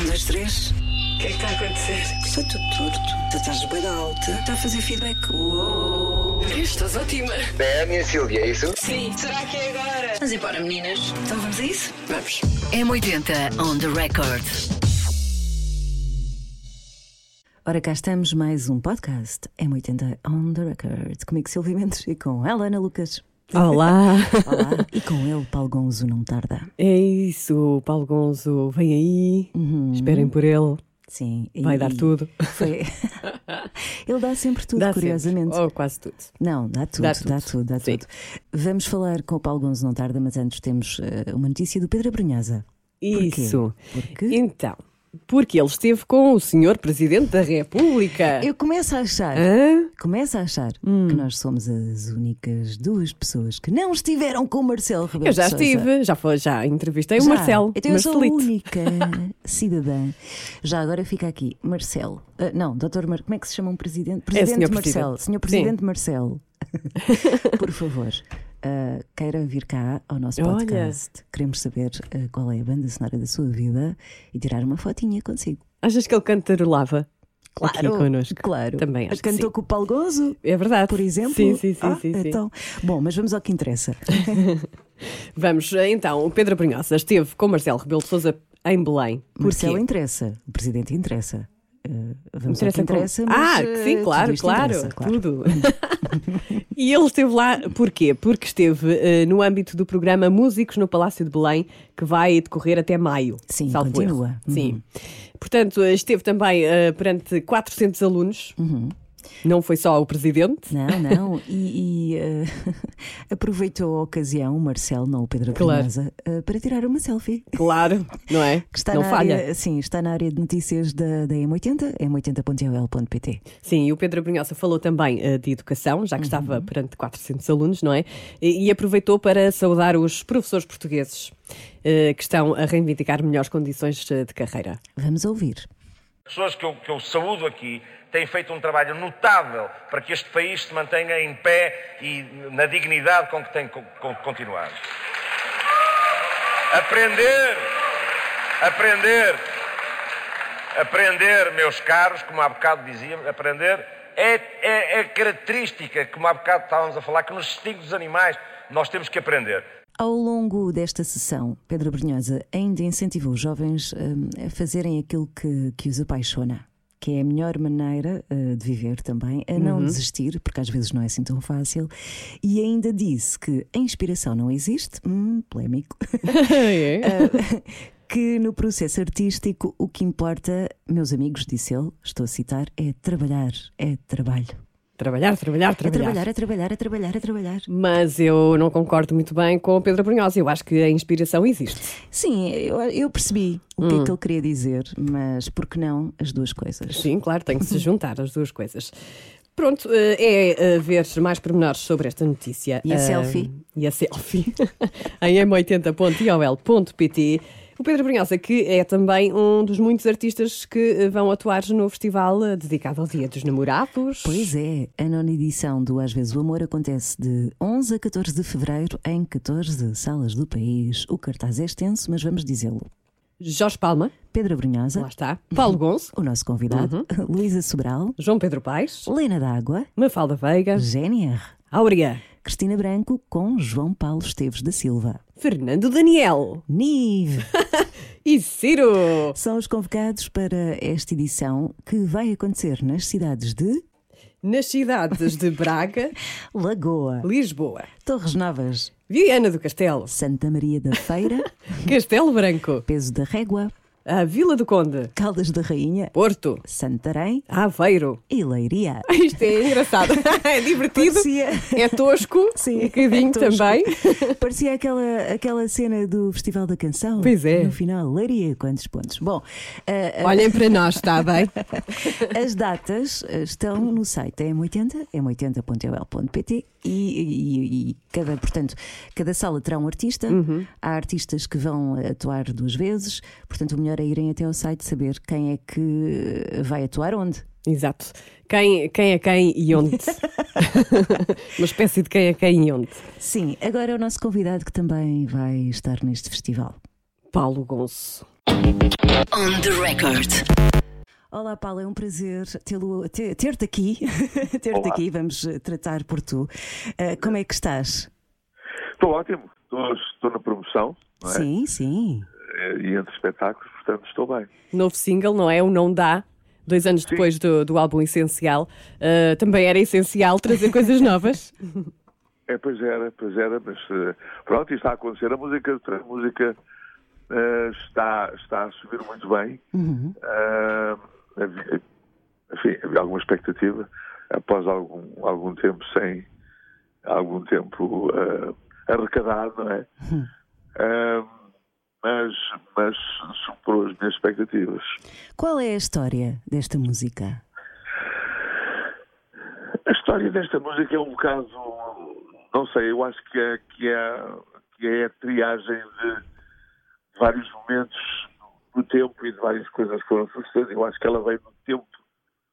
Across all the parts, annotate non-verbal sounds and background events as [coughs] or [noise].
Um, dois, três. O que é que está a acontecer? Está tudo torto. Tu estás bem alta. Está a fazer feedback. Uou. Estás ótima. É a minha Silvia, é isso? Sim, será que é agora? Vamos embora, meninas. Então vamos a isso? Vamos. M80 on the record. Ora, cá estamos, mais um podcast M80 on the record. Comigo Silvia Mendes e com ela, Ana Lucas. Olá! Olá. [laughs] e com ele, Paulo Gonzo, não tarda. É isso, Paulo Gonzo vem aí, Uhum. esperem por ele, Sim. e- vai dar tudo. Foi... [laughs] ele dá sempre tudo, Dá curiosamente. sempre. Oh, quase tudo. Não, dá tudo, Dá dá tudo. tudo, dá tudo. Vamos falar com o Paulo Gonzo, não tarda, mas antes temos eh, uma notícia do Pedro Abrunhosa. Porquê? Isso. Porque Então, porque ele esteve com o senhor Presidente da República. eu começo a achar, Hã? começo a achar Hum. que nós somos as únicas duas pessoas que não estiveram com o Marcelo Rebelo Eu já estive, já, foi, já entrevistei o Já? Marcelo. Então eu sou a única [laughs] cidadã. Já agora fica aqui, Marcelo. Ah, não, doutor Mar... como é que se chama um presidente? Presidente senhor Marcelo. presidente. Senhor Presidente Marcelo. [laughs] Por favor, ah, queira vir cá ao nosso Olha. podcast. Queremos saber ah, qual é a banda sonora da sua vida e tirar uma fotinha consigo. Achas que ele cantarolava? Aqui connosco. Claro. Também acho que Cantou com o Paulo Gozo, É verdade. por exemplo. Sim, sim, sim. Ah, sim, sim. então. Bom, mas vamos ao que interessa. [laughs] [laughs] Vamos, então, o Pedro Brunhosa esteve com Marcelo Rebelo de Sousa em Belém. Marcelo interessa, o presidente interessa. Ah, vamos Interessa como? interessa, mas, Ah, sim, claro, isto claro, claro. tudo. [laughs] e ele esteve lá, porquê? Porque esteve eh, no âmbito do programa Músicos no Palácio de Belém, que vai decorrer até maio. Sim, continua. Uhum. Sim. Portanto, eh, esteve também eh, perante 400 alunos. Uhum. Não foi só o presidente. Não, não. E, e, eh, [laughs] aproveitou a ocasião, o Marcelo, não o Pedro Claro. Brunhosa, eh, para tirar uma selfie. Claro, não é? Que está não na falha. área, sim, está na área de notícias da, da M80, m80.ol.pt. Sim, e o Pedro Brunhosa falou também eh, de educação, já que estava perante 400 alunos, não é? E, e aproveitou para saudar os professores portugueses que estão a reivindicar melhores condições de carreira. Vamos ouvir. Pessoas que eu, que eu saúdo aqui têm feito um trabalho notável para que este país se mantenha em pé e na dignidade com que tem co- co- continuado. Aprender, aprender, aprender, meus caros, como há bocado dizia, aprender é, é, é característica, como há bocado estávamos a falar, que nos distingue dos animais. Nós temos que aprender. Ao longo desta sessão, Pedro Brunhosa ainda incentivou os jovens hum, a fazerem aquilo que, que os apaixona, que é a melhor maneira eh, de viver também, a não desistir, porque às vezes não é assim tão fácil, e ainda disse que a inspiração não existe, hum, polémico, [laughs] [laughs] eh, que no processo artístico o que importa, meus amigos, disse ele, estou a citar, é trabalhar, é trabalho. Trabalhar, trabalhar, trabalhar. trabalhar, é trabalhar, é trabalhar, é trabalhar. Mas eu não concordo muito bem com o Pedro Brunhosa. Eu acho que a inspiração existe. Sim, eu, eu percebi o que é que ele queria dizer, mas por que não as duas coisas? Sim, claro, tem que se juntar as duas coisas. Pronto, eh, é eh, ver mais pormenores sobre esta notícia. E a Eh, selfie? E a selfie [laughs] em m80.iol.pt. O Pedro Brunhosa, que é também um dos muitos artistas que eh, vão atuar no festival eh, dedicado ao Dia dos Namorados. Pois é, a nona edição do Às vezes o Amor acontece de 11 a 14 de fevereiro em 14 salas do país. O cartaz é extenso, mas vamos dizê-lo. Jorge Palma, Pedro Brunhosa, lá está. Paulo Gonço, [laughs] o nosso convidado, [laughs] Luísa Sobral, João Pedro Paes, Lena D'Água, Mafalda Veiga, GNR, Áurea, Cristina Branco com João Paulo Esteves da Silva. Fernando Daniel. Nive. [laughs] E Ciro. são os convocados para esta edição que vai acontecer nas cidades de Nas cidades de Braga, [laughs] Lagoa, Lisboa, Torres Novas, Viana do Castelo, Santa Maria da Feira, [laughs] Castelo Branco, Peso da Régua, a Vila do Conde, Caldas da Rainha, Porto, Santarém Aveiro. e Leiria. [laughs] Isto é engraçado, [laughs] é divertido, Parecia- é tosco, Sim, um bocadinho é tosco. também. [laughs] Parecia aquela, aquela cena do Festival da Canção. Pois é. No final, Leiria, quantos pontos? Bom, ah, ah, Olhem para nós, está bem? as datas ah, estão no site M80, m80.ol.pt e, e- e cada, portanto, cada sala terá um artista. Uhum. Há artistas que vão atuar duas vezes, portanto, o melhor é irem até ao site saber quem é que vai atuar onde. Exato. Quem, quem é quem e onde? [laughs] Uma espécie de quem é quem e onde? Sim, agora é o nosso convidado que também vai estar neste festival. Paulo Gonço. On the record. Olá, Paulo, é um prazer tê-lo- ter- ter-te aqui. [laughs] ter-te aqui, vamos tratar por tu. Eh, como é que estás? Estou ótimo, estou, estou na promoção não é? Sim, sim. Eh, e entre espetáculos, portanto estou bem. Novo single, não é? O Não Dá. Dois anos depois do, do álbum Essencial, Uh, também era essencial trazer coisas novas. [laughs] [laughs] É, pois era, pois era, mas eh, pronto, isto está a acontecer. A música, a música eh, está, está a subir muito bem. Eh, havia, enfim, havia alguma expectativa após algum, algum tempo sem algum tempo arrecadado, não é? Eh, mas, mas superou as minhas expectativas. Qual é a história desta música? A história desta música é um bocado, não sei, eu acho que é, que é, que é a triagem de vários momentos do tempo e de várias coisas que foram sucedendo. Eu acho que ela vem do tempo,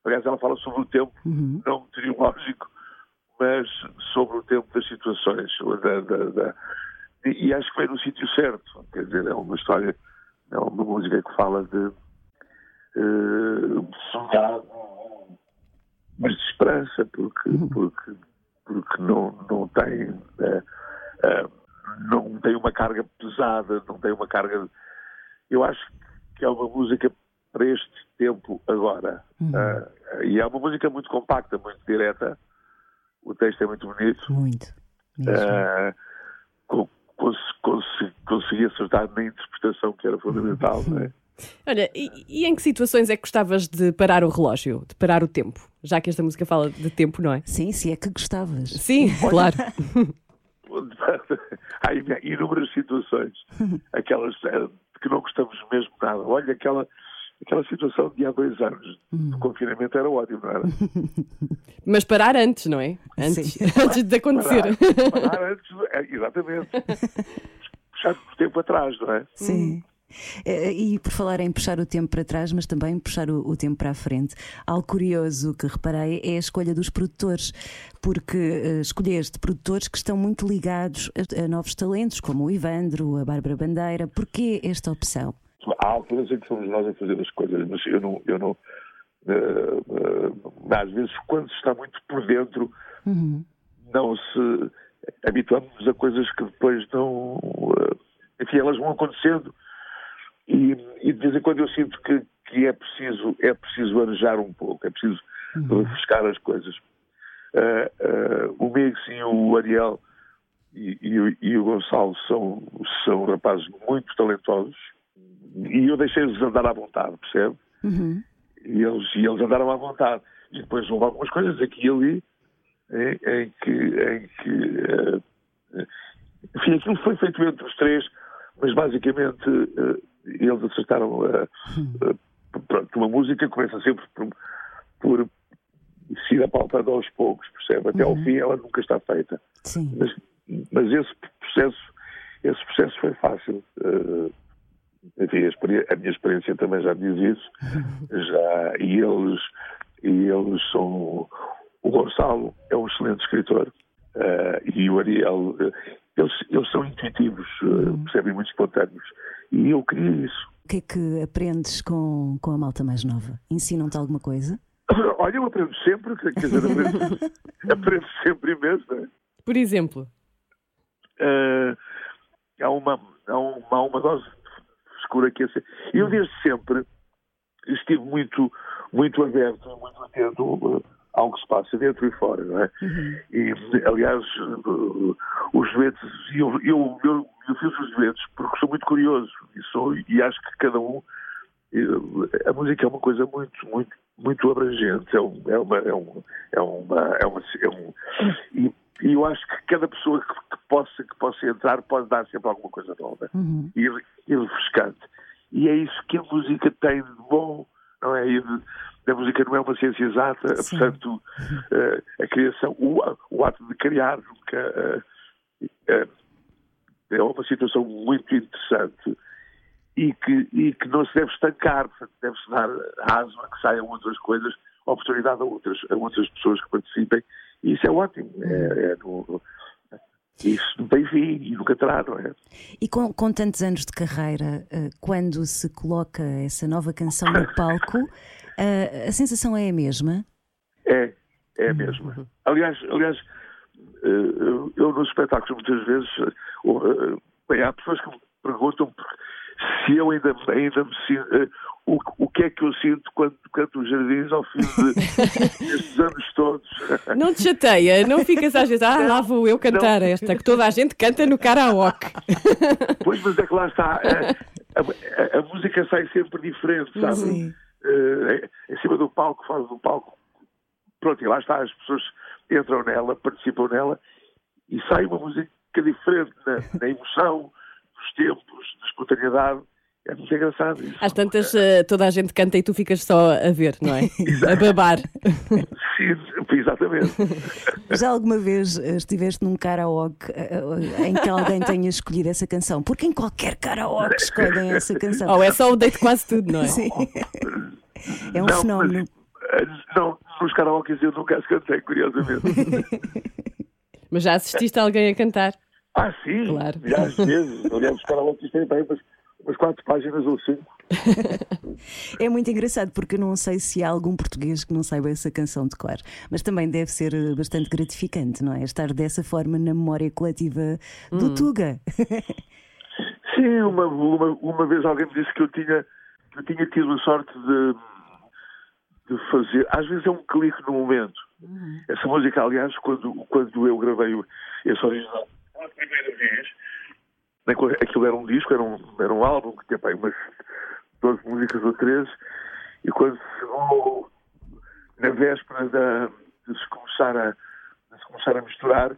aliás, ela fala sobre o tempo, não meteorológico, mas sobre o tempo das situações. da- da- da- e, e acho que vem no sítio certo. Quer dizer, é uma história, é uma música que fala de eh, de saudade, mas de esperança, porque, porque, porque não, não tem eh, eh, não tem uma carga pesada, não tem uma carga. Eu acho que é uma música para este tempo agora. Eh, e é uma música muito compacta, muito direta. O texto é muito bonito. Muito. mesmo. Eh, co- cons- cons- consegui acertar na interpretação que era fundamental, não é? Olha, e, e em que situações é que gostavas de parar o relógio, de parar o tempo? Já que esta música fala de tempo, não é? Sim, se é que gostavas. Sim, [laughs] claro. [laughs] Há inúmeras situações, aquelas eh, que não gostamos mesmo nada. Olha, aquela, aquela situação de há dois anos do confinamento era ótimo, não era? [laughs] Mas parar antes, não é? Antes, [laughs] antes de acontecer. Parar, parar antes, é, exatamente. [laughs] Puxar por tempo atrás, não é? Sim. Eh, E por falar em puxar o tempo para trás, mas também puxar o, o tempo para a frente, algo curioso que reparei é a escolha dos produtores, porque eh, escolheste produtores que estão muito ligados a, a novos talentos, como o Ivandro, a Bárbara Bandeira. Porquê esta opção? Há alturas em que somos nós a fazer as coisas, mas eu não. Eu não eh, eh, às vezes, quando se está muito por dentro, não se habituamos a coisas que depois não. eh, enfim, elas vão acontecendo. E, e de vez em quando eu sinto que, que é, preciso, é preciso arejar um pouco, é preciso refrescar as coisas. Eh, eh, o Mix e o Ariel e, e o- e o Gonçalo são, são rapazes muito talentosos e eu deixei-os andar à vontade, percebe? E, eles, e eles andaram à vontade. E depois houve algumas coisas aqui e ali em, em que. Em que eh, enfim, aquilo foi feito entre os três, mas basicamente eh, eles acertaram. pronto, uma música começa sempre por, por se ir apautando aos poucos, percebe? Até ao fim ela nunca está feita. Sim. Mas, mas esse processo, esse processo foi fácil. Eh, enfim, a, a minha experiência também já diz isso. [laughs] Já, e eles, e eles são. O Gonçalo é um excelente escritor. eh, e o Ariel, eh, eles, eles são intuitivos, eh, percebem muito espontâneos. E eu queria isso. O que é que aprendes com, com a malta mais nova? Ensinam-te alguma coisa? [coughs] Olha, eu aprendo sempre, quer dizer, aprendo, [laughs] aprendo sempre imenso, não é? Por exemplo, eh, há, uma, há, uma, há uma dose frescura que sempre. Eu desde sempre estive muito, muito aberto, muito atento eh, ao que se passa dentro e fora, não é? E, aliás, eh, os duetos, eu, eu, eu, eu fiz os duetos porque sou muito curioso e, sou, e acho que cada um. eh, A música é uma coisa muito, muito, muito abrangente. É, um, é uma. É, um, é uma, é uma é um, e, e eu acho que cada pessoa que, que possa, que possa entrar pode dar sempre alguma coisa nova e, e refrescante. E é isso que a música tem de bom, não é? E de- a música não é uma ciência exata, Sim. portanto, eh, a criação, o, o ato de criar nunca. eh, eh, é uma situação muito interessante e que, e que não se deve estancar, portanto, deve-se dar aso a que saiam outras coisas, oportunidade a outras, a outras pessoas que participem, e isso é ótimo. É, é no- isso nunca vi e nunca terá, não é? E com, com tantos anos de carreira, eh, quando se coloca essa nova canção no palco, [laughs] eh, a sensação é a mesma? É, é a mesma. Aliás, aliás eh, eu nos espetáculos muitas vezes, bem, há pessoas que me perguntam se eu ainda, ainda me sinto, o, o que é que eu sinto quando canto os jardins ao fim de, [laughs] destes anos todos. Não te chateia, não ficas às vezes, ah, lá vou eu cantar não. esta, que toda a gente canta no karaoke. [laughs] Pois, mas é que lá está, a, a, a música sai sempre diferente, sabe? Sim. Uh, em cima do palco, fora do palco, pronto, e lá está, as pessoas entram nela, participam nela e sai uma música diferente na, na emoção, dos tempos, da espontaneidade. É muito engraçado isso. Às tantas, eh, toda a gente canta e tu ficas só a ver, não é? [laughs] a babar. Sim, exatamente. Já alguma vez eh, estiveste num karaoke eh, em que alguém tenha escolhido essa canção? Porque em qualquer karaoke [laughs] escolhem essa canção. Ou oh, é só o deito quase tudo, não é? Sim. É um não, fenómeno. Mas, não, nos karaokes eu nunca as cantei, curiosamente. mas já assististe a alguém a cantar? Ah, sim, claro. já às vezes. Aliás, os karaokes têm bem, mas umas quatro páginas ou cinco. [laughs] é muito engraçado porque eu não sei se há algum português que não saiba essa canção de cor, mas também deve ser bastante gratificante, não é? Estar dessa forma na memória coletiva do hum. Tuga. [laughs] Sim, uma, uma, uma vez alguém me disse que eu tinha, que eu tinha tido a sorte de, de fazer. Às vezes é um clique no momento. Uhum. Essa música, aliás, quando, quando eu gravei esse original pela primeira vez, aquilo era um disco, era um, era um álbum que tinha pá, umas 12 músicas ou 13, e quando chegou na véspera da, de, se começar a, de se começar a misturar,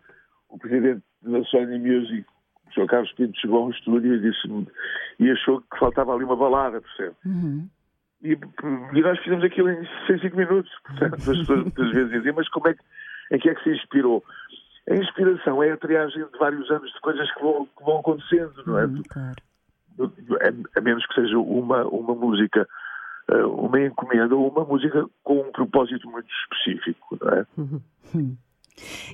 o presidente da Sony Music, o Sr. Carlos Pinto, chegou ao estúdio e disse e achou que faltava ali uma balada, percebe? Uhum. E, e, nós fizemos aquilo em 5 minutos. Portanto, as pessoas muitas vezes diziam, mas como é que, em que é que se inspirou? A inspiração é a triagem de vários anos de coisas que vão, que vão acontecendo, não é? Hum, claro. A, a, menos que seja uma, uma música, eh, uma encomenda ou uma música com um propósito muito específico, não é? Uhum.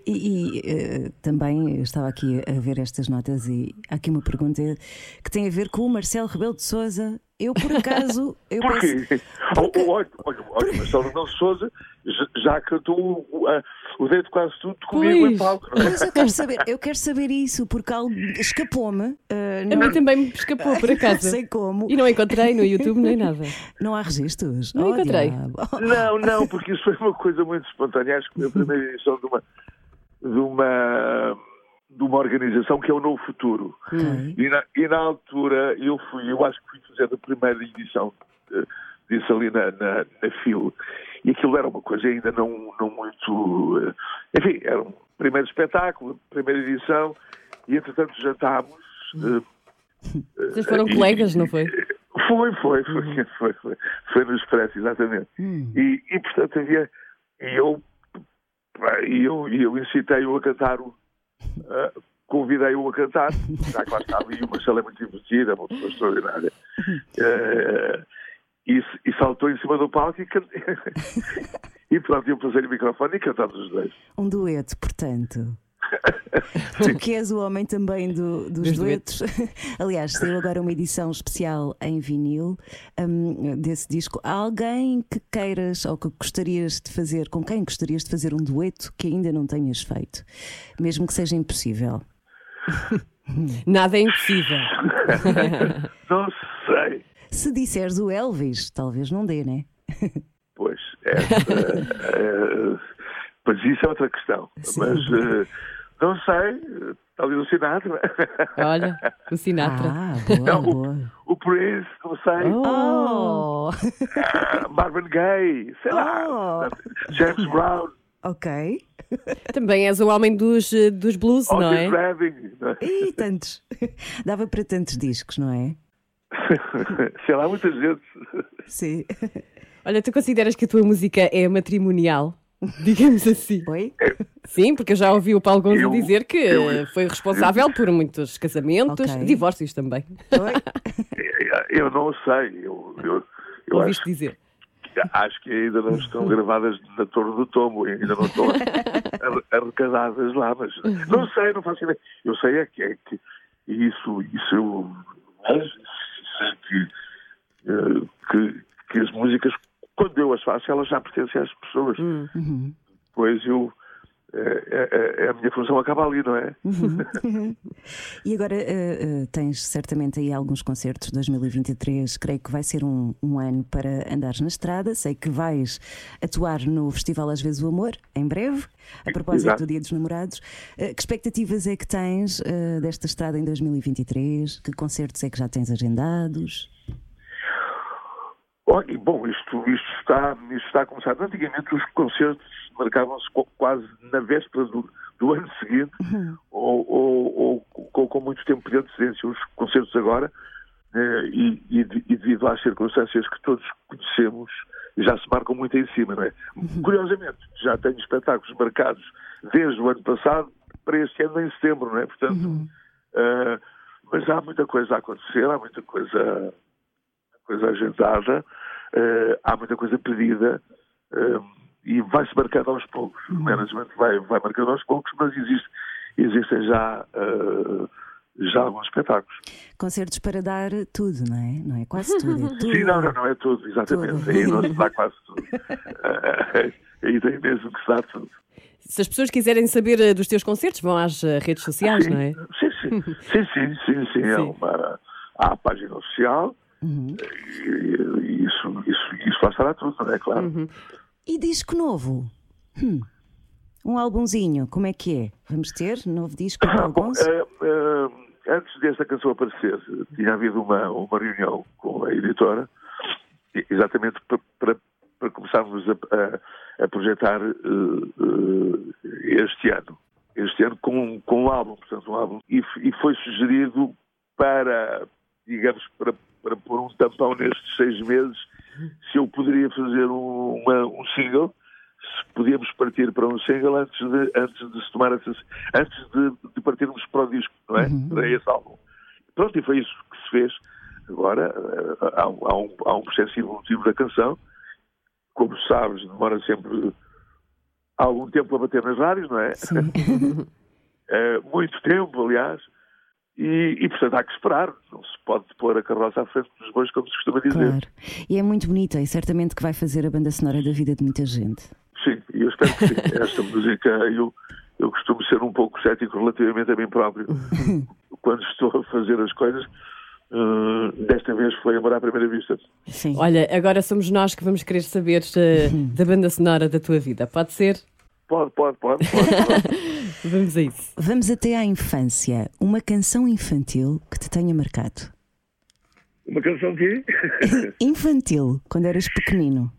E, e uh, também estava aqui a ver estas notas e há aqui uma pergunta que tem a ver com o Marcelo Rebelo de Souza. Eu, por acaso. [laughs] Eu Porquê? Penso... Porque... Olha, olha, olha, Marcelo Rebelo de Souza já cantou uh, o dedo quase tudo comigo pois. em palco. Não é? Mas eu quero saber, eu quero saber isso, porque algo escapou-me. Uh, a mim também me escapou, por [laughs] acaso. Não sei como. E não encontrei no YouTube nem nada. Não há registros? Não oh, encontrei. [laughs] Não, não, porque isso foi uma coisa muito espontânea. Acho que foi a primeira edição de uma. De uma de uma organização que é o Novo Futuro. Hum. E, na, e, na, altura eu fui, eu acho que fui fazer a primeira edição uh, disso ali na, na, na FIL e aquilo era uma coisa ainda não, não muito. Eh, enfim, era um primeiro espetáculo, primeira edição, e entretanto jantámos. Eh, Vocês foram colegas, não foi? Foi, foi, foi, uhum. [laughs] foi, foi, foi no Expresso, exatamente. Hum. E, e, portanto havia. E eu, e eu, eu incitei-o a cantar, uh, convidei-o a cantar, já que lá estava ali, uma sala muito divertida, uma pessoa extraordinária. Uh, [laughs] e, e, saltou em cima do palco e, [laughs] e pronto, iam fazer o microfone e cantamos os dois. Um dueto, portanto. [laughs] tu que és o homem também do, dos duetos. [laughs] Aliás, saiu agora uma edição especial em vinil um, desse disco. Há alguém que queiras ou que gostarias de fazer, com quem gostarias de fazer um dueto que ainda não tenhas feito, mesmo que seja impossível? Nada é impossível. não sei. Se disseres o Elvis, talvez não dê, né? [laughs] Pois, é, é, pois isso é outra questão. Sim. Mas uh, não sei, talvez o Sinatra. Olha, o Sinatra. Ah, boa, não, boa. O, o, Prince, não sei. Oh. Uh, Marvin Gaye, sei oh. lá. James Brown. Ok. Também és o homem dos, dos blues, oh, não é? Redding. Ih, tantos. Dava para tantos discos, não é? [laughs] Sei lá, muitas vezes. Sim. Olha, tu consideras que a tua música é matrimonial? Digamos assim. Oi? Sim, porque eu já ouvi o Paulo Gonzo dizer que eu, foi responsável eu, por muitos casamentos, okay. divórcios também. Eu não sei. Eu, eu, eu Ouviste acho, dizer? acho que ainda não estão gravadas na Torre do Tombo, ainda não estão ar- arrecadadas lá, mas não sei, não faço ideia. Eu sei é que, é que isso, isso eu vejo, sei que, eh, que, que as músicas, quando eu as faço, elas já pertencem às pessoas. Pois eu, é, é- é- a minha função acaba ali, não é? [laughs] E agora eh, tens certamente aí alguns concertos 2023. Creio que vai ser um, um ano para andares na estrada. Sei que vais atuar no Festival Às vezes o Amor, em breve, a propósito Exato. do Dia dos Namorados. Eh, que expectativas é que tens desta estrada em 2023? Que concertos é que já tens agendados? Olha, bom, isto, isto, está, isto está a começar. Antigamente os concertos marcavam-se quase na véspera do, do ano seguinte ou, ou- ou com, com muito tempo de antecedência. Os concertos agora, eh, e, e e devido às circunstâncias que todos conhecemos, já se marcam muito em cima, não é? Curiosamente, já tenho espetáculos marcados desde o ano passado para este ano em setembro, não é? Portanto, eh, mas há muita coisa a acontecer, há muita coisa coisa agendada, eh, há muita coisa pedida eh, e vai-se marcando aos poucos. O management vai, vai marcando aos poucos, mas existe, existem já, eh, já alguns espetáculos. Concertos para dar tudo, não é? Não é quase tudo, é [laughs] tudo. Sim, não, não, não é tudo, exatamente. Tudo. Aí não se dá quase tudo. [laughs] [laughs] Aí tem mesmo que se dá tudo. Se as pessoas quiserem saber dos teus concertos, vão às redes sociais, não é? Sim, sim, sim, sim, sim, sim. É Sim. uma, há a página oficial e isso, isso, isso lá estará tudo, não é claro. E disco novo? Hum. Um álbumzinho, como é que é? Vamos ter novo disco Ah, [laughs] bom, eh, eh, antes desta canção aparecer, tinha havido uma, uma reunião com a editora, exatamente para, para, para começarmos a, a- a projetar eh, este ano. Este ano com, com um álbum, portanto, um álbum. E, e foi sugerido para, digamos, para, pôr um tampão nestes seis meses, se eu poderia fazer um, uma- um single se podíamos partir para um single antes de, antes de se tomar essa, antes de, de partirmos para o disco, não é? Para esse álbum. Pronto, e foi isso que se fez. Agora, eh, há, um- há um, há um processo evolutivo da canção. Como sabes, demora sempre algum tempo a bater nas rádios, não é? [laughs] Eh, muito tempo, aliás. E, e, portanto, há que esperar. Não se pode pôr a carroça à frente dos bois, como se costuma dizer. Claro. E é muito bonita e certamente que vai fazer a banda sonora da vida de muita gente. Sim, e eu espero que sim. [laughs] Esta música, eu, eu costumo ser um pouco cético relativamente a mim próprio. [laughs] Quando estou a fazer as coisas, eh, desta vez foi amor à primeira vista. Sim. Olha, agora somos nós que vamos querer saber eh, da banda sonora da tua vida. Pode ser? Pode, pode, pode. pode, pode. [laughs] Vamos a isso. Vamos até à infância. Uma canção infantil que te tenha marcado. Uma canção que [laughs] Infantil, quando eras pequenino.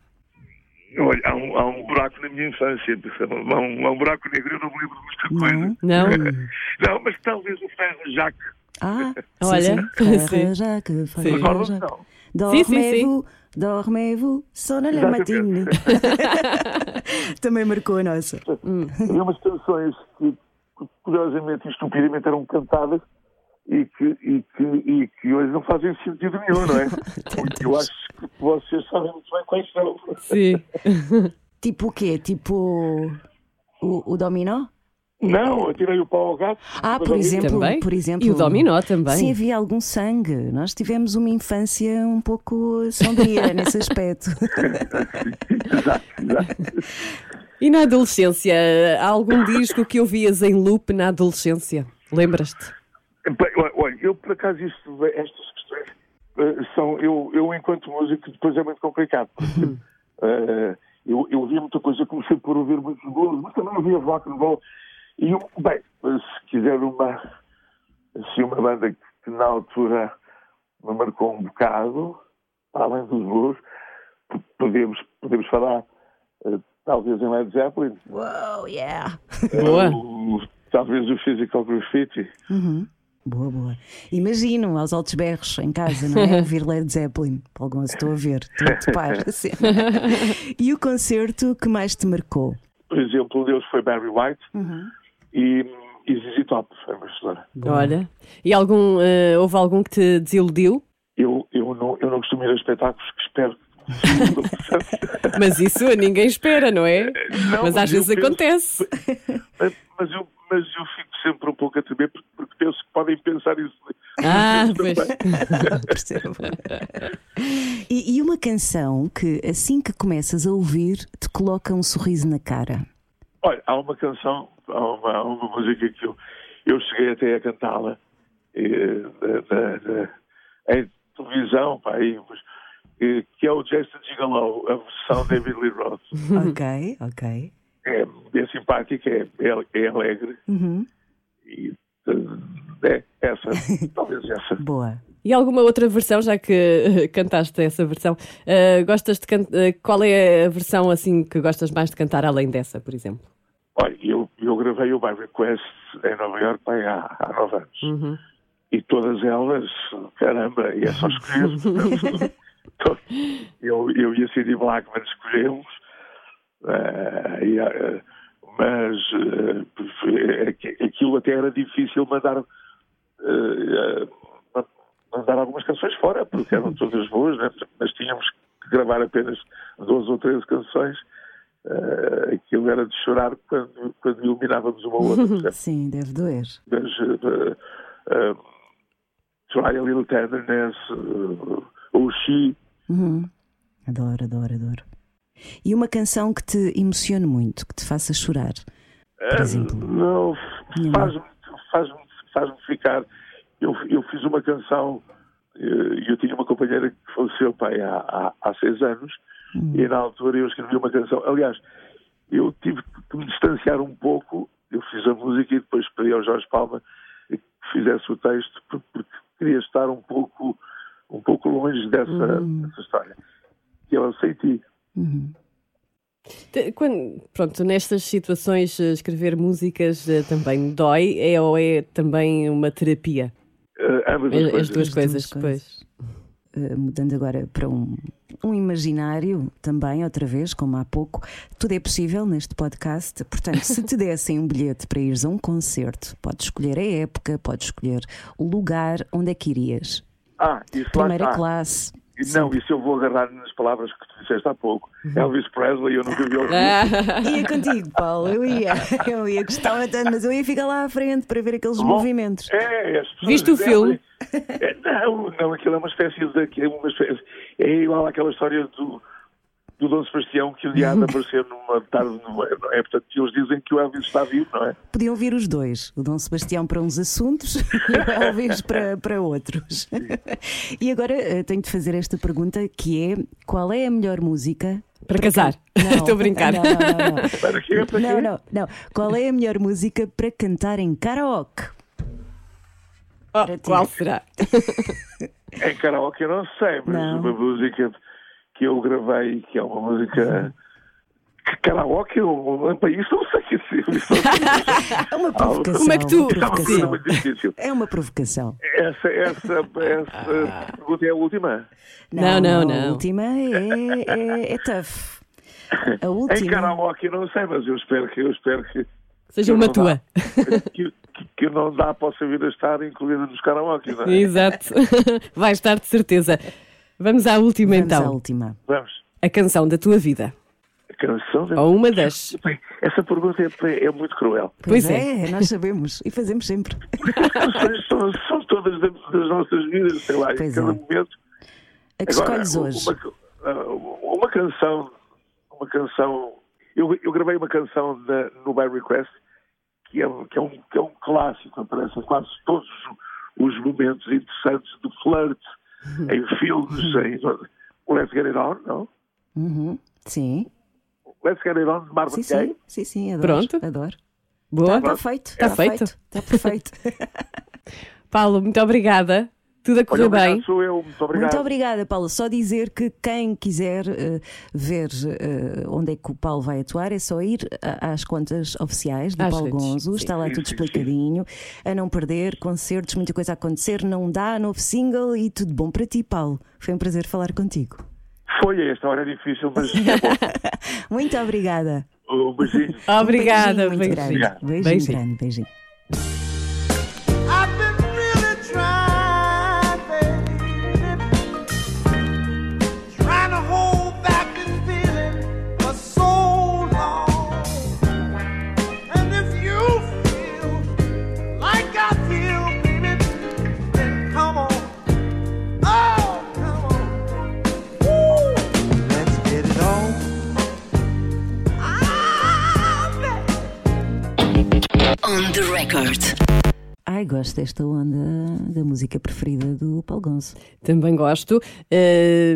Olha, há um, há um buraco na minha infância. Há um, há um buraco negro, eu não me lembro de muita coisa. Não? [laughs] Não, mas talvez o Ferro Jacques. Ah, Olha, sim, sim. [laughs] sim. Ferra Jacques. Recordam-se? Jacques. Não. Sim, sim, sim. Dormez-vous, sona la matine. Também marcou a nossa. Havia umas canções que, curiosamente e estupidamente, eram cantadas e que, e, que, e que hoje não fazem sentido nenhum, não é? [laughs] Eu acho que vocês sabem muito bem quais são. Sim. Tipo o quê? Tipo o, o dominó? Não, eu tirei o pau ao gato. Ah, por exemplo, Também? por exemplo. E o dominó também. Se havia algum sangue, nós tivemos uma infância um pouco sombria [laughs] nesse aspecto. Exato, exato. E na adolescência, há algum disco que ouvias em loop na adolescência? Lembras-te? Olha, eu por acaso isto, estas questões eh, são, eu, eu enquanto músico depois é muito complicado. Eh, eu, eu ouvia muita coisa, comecei por ouvir muitos blues, mas também ouvia rock and roll. E bem, se quiser uma, assim, uma banda que, que na altura me marcou um bocado, para além dos blues, podemos, podemos falar eh, talvez em Led Zeppelin, Uou, yeah! [laughs] Boa. o- talvez o Physical Graffiti. Boa, boa. Imagino aos altos berros em casa, não é? [laughs] Ouvir Led Zeppelin. Por algum estou a ver, estou a topar a cena. [laughs] E o concerto que mais te marcou? por exemplo, um deles foi Barry White e, e ZZ Top, foi uma história. Olha. E algum, eh, houve algum que te desiludiu? Eu, eu, não, eu não costumo ir a espetáculos que espero [laughs] Mas isso ninguém espera, não é? Não, mas às vezes penso- acontece. Mas, mas eu, mas eu fico sempre um pouco a tremer porque, porque penso que podem pensar isso. Ah, pois. Percebo. [laughs] [laughs] E, e uma canção que, assim que começas a ouvir, te coloca um sorriso na cara. Olha, há uma canção, há uma, uma música que eu, eu cheguei até a cantá-la eh, em televisão, pá, aí, mas, eh, que é o Jason Gigolo, a versão David Lee Roth. [laughs] Ok, ok. É bem simpática, é, é, é alegre Uhum. e eh, é essa, [laughs] talvez essa. Boa. E alguma outra versão, já que cantaste essa versão? eh, gostas de can- eh, Qual é a versão assim que gostas mais de cantar além dessa, por exemplo? Olha, eu, eu gravei o By Request em Nova York há, há nove anos. Uhum. E todas elas, caramba, e é só escolher. [laughs] eu, eu e a Cindy Blackman escolhemos, eh, e, eh, mas aqu- aquilo até era difícil mandar, mandar algumas canções fora, porque eram todas boas, né? mas tínhamos que gravar apenas 12 ou 13 canções. Eh, aquilo era de chorar quando, quando eliminávamos uma ou outra. [laughs] Sim, deve doer. mas uh, uh, Try a Little Tenderness, uh, ou She, Uhum. Adoro, adoro, adoro. E uma canção que te emocione muito, que te faça chorar. Por exemplo. não, faz-me faz faz ficar. Eu, eu fiz uma canção e eu tinha uma companheira que faleceu pai, há, há, há seis anos e na altura eu escrevi uma canção. Aliás, eu tive que me distanciar um pouco. Eu fiz a música e depois pedi ao Jorge Palma que fizesse o texto por- porque queria estar um pouco, um pouco longe dessa, dessa história. E eu aceitei. Uhum. Quando, pronto, nestas situações, eh, escrever músicas eh, também dói é, ou é também uma terapia? Uh, ambas as As, coisas. duas As coisas, duas pois. Uh, mudando agora para um, um imaginário também, outra vez, como há pouco, tudo é possível neste podcast. Portanto, se te dessem um bilhete para ires a um concerto, podes escolher a época, podes escolher o lugar onde é que irias. Ah, isso Primeira está. Classe. Não, isso eu vou agarrar nas palavras que tu disseste há pouco. Uhum. Elvis Presley, eu nunca vi. Ah, [laughs] Ia contigo, Paulo, eu ia. [laughs] Eu ia gostava tanto, mas eu ia ficar lá à frente para ver aqueles Bom, movimentos. É, as pessoas Viste o filme? É, não, não, aquilo é uma espécie de. É, uma espécie, é igual àquela história do, do Dom Sebastião que um dia há [laughs] de aparecer numa tarde no é, não é? Portanto, eles dizem que o Elvis está vivo, não é? Podiam vir os dois, o Dom Sebastião para uns assuntos [laughs] e o Elvis para, para outros. E agora eh, tenho de fazer esta pergunta que é: qual é a melhor música? para casar. Não. [laughs] Estou a brincar. Não, não, não, não. Para quê? Para quê? Não, não, não. Qual é a melhor música para cantar em karaoke? Oh, Para qual será? Em karaoke eu não sei, mas Não. uma música que eu gravei, que é uma música. que Karaoke, eu, para isso não sei o que. [laughs] É uma provocação. Como é que tu- É uma provocação. muito difícil. É uma provocação. Essa, essa, essa pergunta é a última. Não, não, A não. última é, é, é tough. A [laughs] Em última. karaoke não sei, mas eu espero que eu espero que, Seja uma tua. [laughs] que, que, que não dá possa vir a estar incluída nos karaoke, não é? Exato. Vai estar de certeza. Vamos à última Vamos à então. última. Vamos. A canção da tua vida. A canção da... Ou uma das. Bem, Essa pergunta é, é muito cruel. Pois Pois é. é, nós sabemos e fazemos sempre. As canções são, são todas das nossas vidas, sei lá, Pois em cada é. momento. A que Agora, escolhes hoje? Uma, uma canção, uma canção. Eu, eu gravei uma canção na- no By Request que é, um- que, é um, que é um clássico, aparece em quase todos os momentos interessantes do flirt, em filmes, em Let's Get It On, não? Uhum. Sim, Let's Get It On de Marvin sim, Gaye. sim, sim, sim, adoro. Pronto. Adoro. Boa. Está feito. Tá feito. Está perfeito. [laughs] [laughs] Paulo, muito obrigada. Tudo a Olha, correr obrigado, bem. sou eu, muito obrigado. Muito obrigada, Paulo. Só dizer que quem quiser eh, ver eh, onde é que o Paulo vai atuar é só ir a- às contas oficiais do Às Paulo redes, Gonzo. sim. Está lá Sim, tudo sim, sim. explicadinho. A não perder concertos, muita coisa a acontecer. Não dá, novo single e tudo bom para ti, Paulo. Foi um prazer falar contigo. Foi esta hora é difícil, mas é bom. [laughs] Muito obrigada. Um beijinho. Obrigada. Um beijinho muito beijinho. grande. Beijinho, Beijinho. grande. Beijinho. Record. Ai, gosto desta onda da música preferida do Paulo Gonço. Também gosto.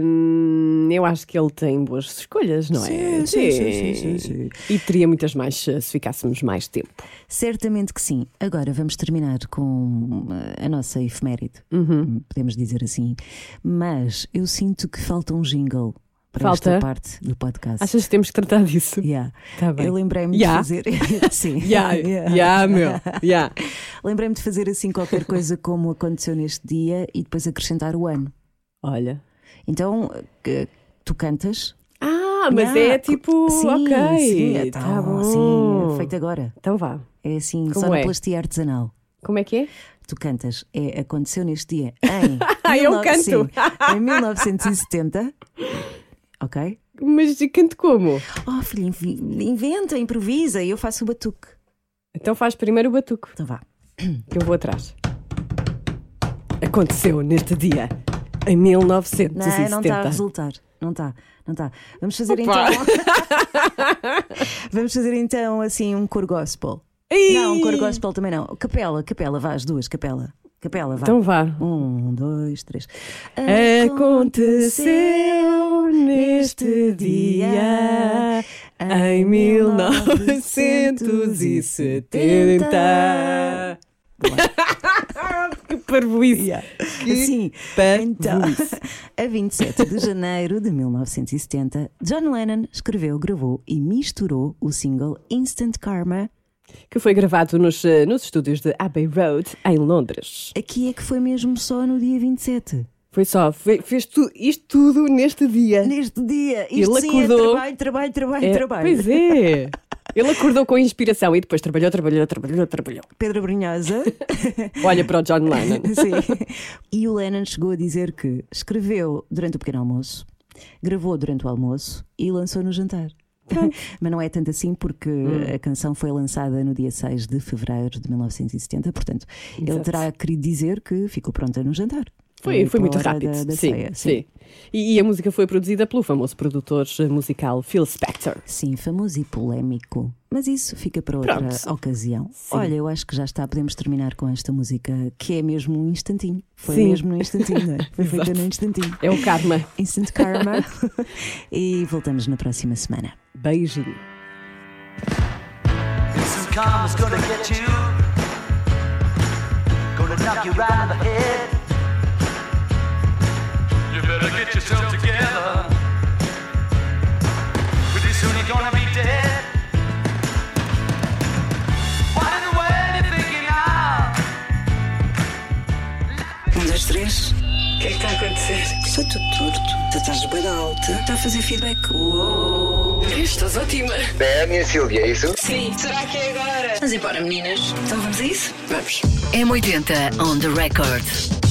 Hum, eu acho que ele tem boas escolhas, não é? Sim, sim, sim, sim, sim, sim. E teria muitas mais eh, se ficássemos mais tempo. Certamente que sim. Agora vamos terminar com eh, a nossa efeméride, Uhum. podemos dizer assim. Mas eu sinto que falta um jingle para Falta? esta parte do podcast. Achas que temos que tratar disso? Yeah. Tá bem. Eu lembrei-me Yeah. de fazer. [laughs] sim. Ya, [laughs] ya, meu. Ya. [laughs] Lembrei-me de fazer assim qualquer coisa como aconteceu neste dia e depois acrescentar o ano. Olha. Então, tu cantas. Ah, mas Yeah, é tipo. sim, ok. sim, é tá bom. Sim, é feito agora. Então vá. É assim, Como só é? artesanal. Como é que é? Tu cantas. É, aconteceu neste dia em. Ah, eu 19 canto. sim, em 1970. Ok? Mas canto como? Oh, filho, invi- inventa, improvisa e eu faço o batuque. Então faz primeiro o batuque, Então vá. que eu vou atrás. Aconteceu neste dia, em 1970. Não, não está a resultar. Não está, não está. Vamos fazer Opa. então. [laughs] Vamos fazer então assim um cor gospel. Ih! Não, um cor gospel também não. Capela, capela, vá, as duas, capela. Capela, vá. Então vá. Um, dois, três. Aconteceu neste dia em 1970. que parvoíce! Que Sim, então, a 27 de janeiro de 1970, John Lennon escreveu, gravou e misturou o single Instant Karma. Que foi gravado nos, eh, nos estúdios de Abbey Road, em Londres. Aqui é que foi mesmo só no dia 27. Foi só, fe- fez tu, isto tudo neste dia. Neste dia, isto Ele sim acordou- é trabalho, trabalho, trabalho, É, trabalho. Pois é. Ele acordou com inspiração e depois trabalhou, trabalhou, trabalhou, trabalhou. Pedro Brunhosa. [laughs] Olha para o John Lennon. [laughs] Sim. E o Lennon chegou a dizer que escreveu durante o pequeno almoço, gravou durante o almoço e lançou no jantar. [laughs] Mas não é tanto assim porque Hum. a canção foi lançada no dia 6 de fevereiro de 1970, portanto, ele Exato. terá querido dizer que ficou pronta no jantar. Foi, Eh, foi muito rápido. Da, da sim, ceia, sim. E, e a música foi produzida pelo famoso produtor musical Phil Spector. Sim, famoso e polémico. Mas isso fica para outra Pronto. ocasião. Sim. Olha, eu acho que já está. Podemos terminar com esta música que é mesmo um instantinho. Foi Sim. mesmo num instantinho, não é? [laughs] Foi feita num instantinho. É o karma. Instant Karma. [laughs] e voltamos na próxima semana. Beijinho. Some karma's gonna get you. Gonna knock you right in the head. You better get yourself together. Pretty soon you're gonna be dois, três. O que é que está a acontecer? Está tudo torto. Tu estás bem alta. Está a fazer feedback. Uou. Estás ótima. É a minha Silvia, é isso? Sim. Será que é agora? Mas embora, meninas. Então vamos a isso? Vamos. M80 on the record.